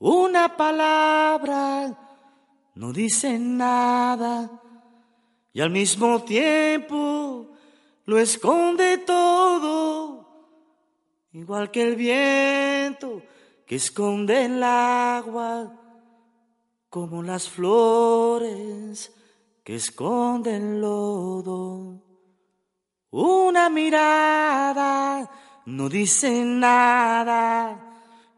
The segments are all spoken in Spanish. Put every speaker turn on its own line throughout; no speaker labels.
Una palabra no dice nada y al mismo tiempo lo esconde todo, igual que el viento que esconde el agua, como las flores que esconden el lodo. Una mirada no dice nada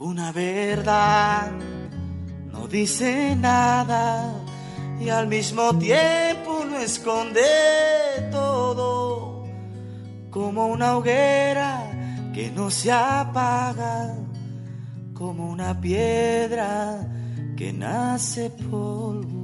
Una verdad no dice nada y al mismo tiempo no esconde todo, como una hoguera que no se apaga, como una piedra que nace polvo.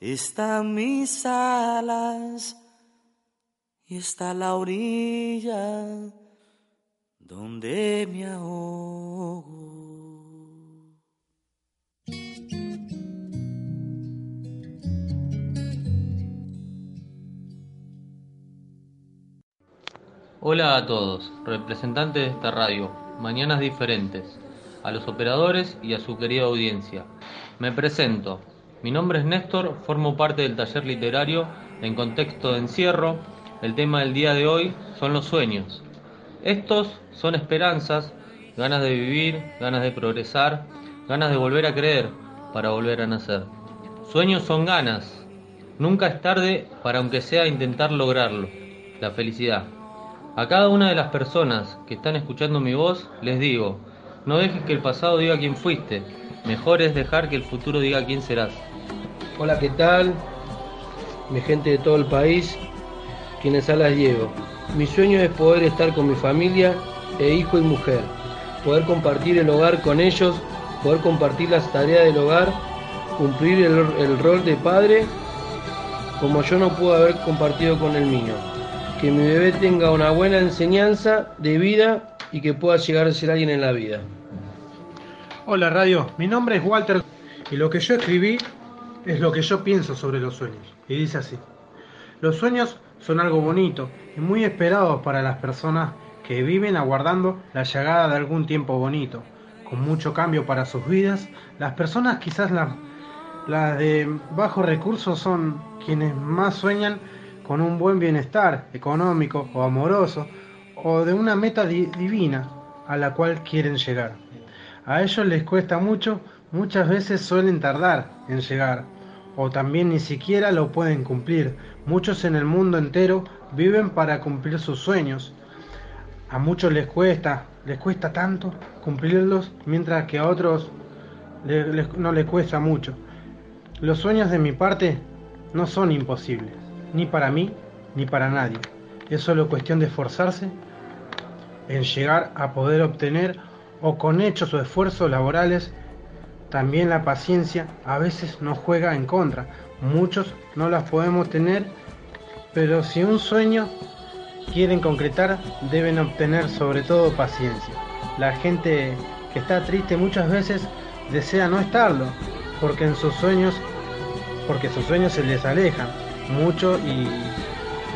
están mis alas y está la orilla donde me ahogo.
Hola a todos, representantes de esta radio, Mañanas Diferentes, a los operadores y a su querida audiencia. Me presento, mi nombre es Néstor, formo parte del taller literario en contexto de encierro. El tema del día de hoy son los sueños. Estos son esperanzas, ganas de vivir, ganas de progresar, ganas de volver a creer para volver a nacer. Sueños son ganas. Nunca es tarde para aunque sea intentar lograrlo. La felicidad. A cada una de las personas que están escuchando mi voz les digo, no dejes que el pasado diga quién fuiste, mejor es dejar que el futuro diga quién serás.
Hola, ¿qué tal? Mi gente de todo el país, quienes alas llevo. Mi sueño es poder estar con mi familia e hijo y mujer, poder compartir el hogar con ellos, poder compartir las tareas del hogar, cumplir el, el rol de padre como yo no pude haber compartido con el mío. Que mi bebé tenga una buena enseñanza de vida y que pueda llegar a ser alguien en la vida.
Hola Radio, mi nombre es Walter y lo que yo escribí es lo que yo pienso sobre los sueños. Y dice así. Los sueños son algo bonito y muy esperado para las personas que viven aguardando la llegada de algún tiempo bonito. Con mucho cambio para sus vidas, las personas quizás las, de bajos recursos son quienes más sueñan con un buen bienestar económico o amoroso o de una meta di divina a la cual quieren llegar. A ellos les cuesta mucho muchas veces suelen tardar en llegar o también ni siquiera lo pueden cumplir. Muchos en el mundo entero viven para cumplir sus sueños. A muchos les cuesta, les cuesta tanto cumplirlos, mientras que a otros no les cuesta mucho. Los sueños de mi parte no son imposibles, ni para mí ni para nadie. Es solo cuestión de esforzarse en llegar a poder obtener o con hechos o esfuerzos laborales también la paciencia a veces nos juega en contra. Muchos no las podemos tener, pero si un sueño quieren concretar, deben obtener sobre todo paciencia. La gente que está triste muchas veces desea no estarlo, porque en sus sueños, porque sus sueños se les alejan mucho y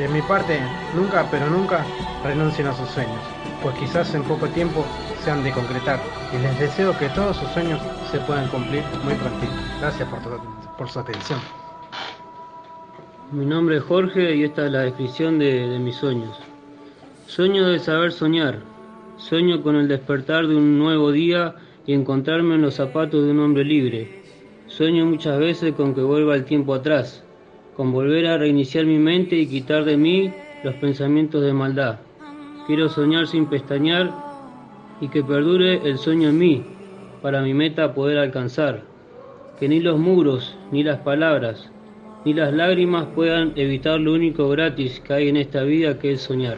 de mi parte nunca, pero nunca renuncien a sus sueños. Pues quizás en poco tiempo sean de concretar. Y les deseo que todos sus sueños se puedan cumplir muy pronto. Gracias por, por su atención.
Mi nombre es Jorge y esta es la descripción de, de mis sueños. Sueño de saber soñar. Sueño con el despertar de un nuevo día y encontrarme en los zapatos de un hombre libre. Sueño muchas veces con que vuelva el tiempo atrás, con volver a reiniciar mi mente y quitar de mí los pensamientos de maldad. Quiero soñar sin pestañear y que perdure el sueño en mí, para mi meta poder alcanzar. Que ni los muros, ni las palabras, ni las lágrimas puedan evitar lo único gratis que hay en esta vida que es soñar.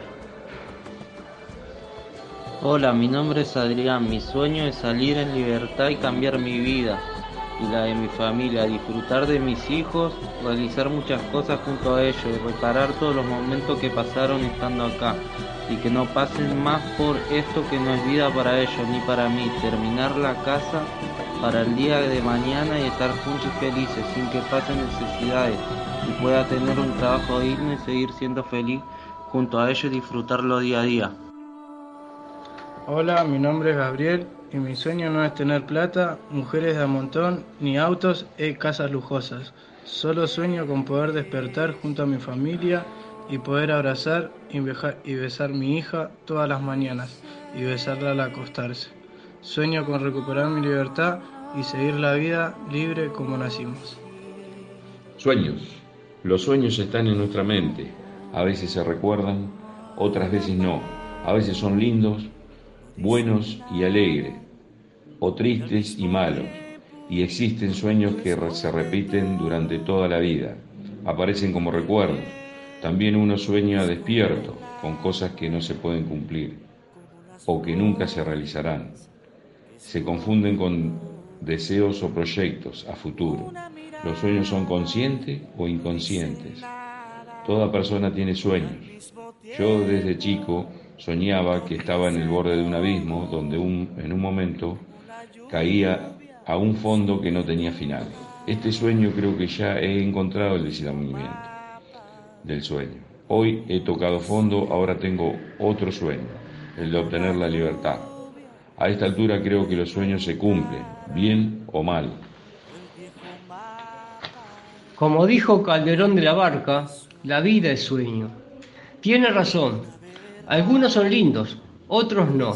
Hola, mi nombre es Adrián. Mi sueño es salir en libertad y cambiar mi vida y la de mi familia, disfrutar de mis hijos, realizar muchas cosas junto a ellos y reparar todos los momentos que pasaron estando acá y que no pasen más por esto que no es vida para ellos ni para mí, terminar la casa para el día de mañana y estar juntos y felices sin que pasen necesidades y pueda tener un trabajo digno y seguir siendo feliz junto a ellos y disfrutarlo día a día.
Hola, mi nombre es Gabriel y mi sueño no es tener plata, mujeres de a montón, ni autos y casas lujosas. Solo sueño con poder despertar junto a mi familia y poder abrazar y besar a mi hija todas las mañanas y besarla al acostarse. Sueño con recuperar mi libertad y seguir la vida libre como nacimos.
Sueños. Los sueños están en nuestra mente. A veces se recuerdan, otras veces no. A veces son lindos, buenos y alegres, o tristes y malos. Y existen sueños que se repiten durante toda la vida. Aparecen como recuerdos. También uno sueña despierto con cosas que no se pueden cumplir o que nunca se realizarán. Se confunden con deseos o proyectos a futuro. Los sueños son conscientes o inconscientes. Toda persona tiene sueños. Yo desde chico soñaba que estaba en el borde de un abismo donde un, en un momento caía a un fondo que no tenía final. Este sueño creo que ya he encontrado el desenvolvimiento del sueño. Hoy he tocado fondo, ahora tengo otro sueño, el de obtener la libertad. A esta altura creo que los sueños se cumplen, bien o mal.
Como dijo Calderón de la Barca, la vida es sueño. Tiene razón. Algunos son lindos, otros no.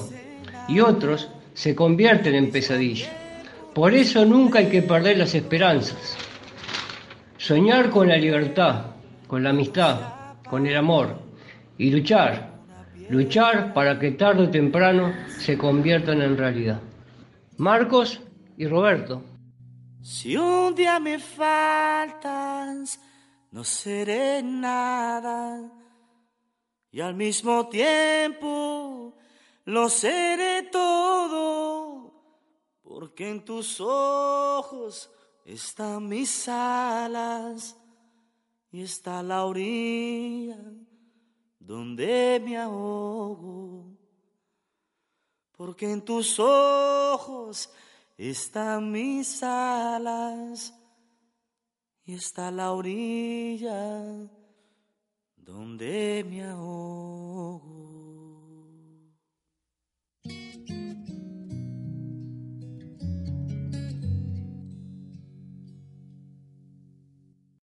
Y otros se convierten en pesadilla. Por eso nunca hay que perder las esperanzas. Soñar con la libertad, con la amistad, con el amor y luchar, luchar para que tarde o temprano se conviertan en realidad. Marcos y Roberto.
Si un día me faltas, no seré nada y al mismo tiempo lo seré todo, porque en tus ojos están mis alas y está la orilla donde me ahogo, porque en tus ojos están mis alas y está la orilla donde me ahogo.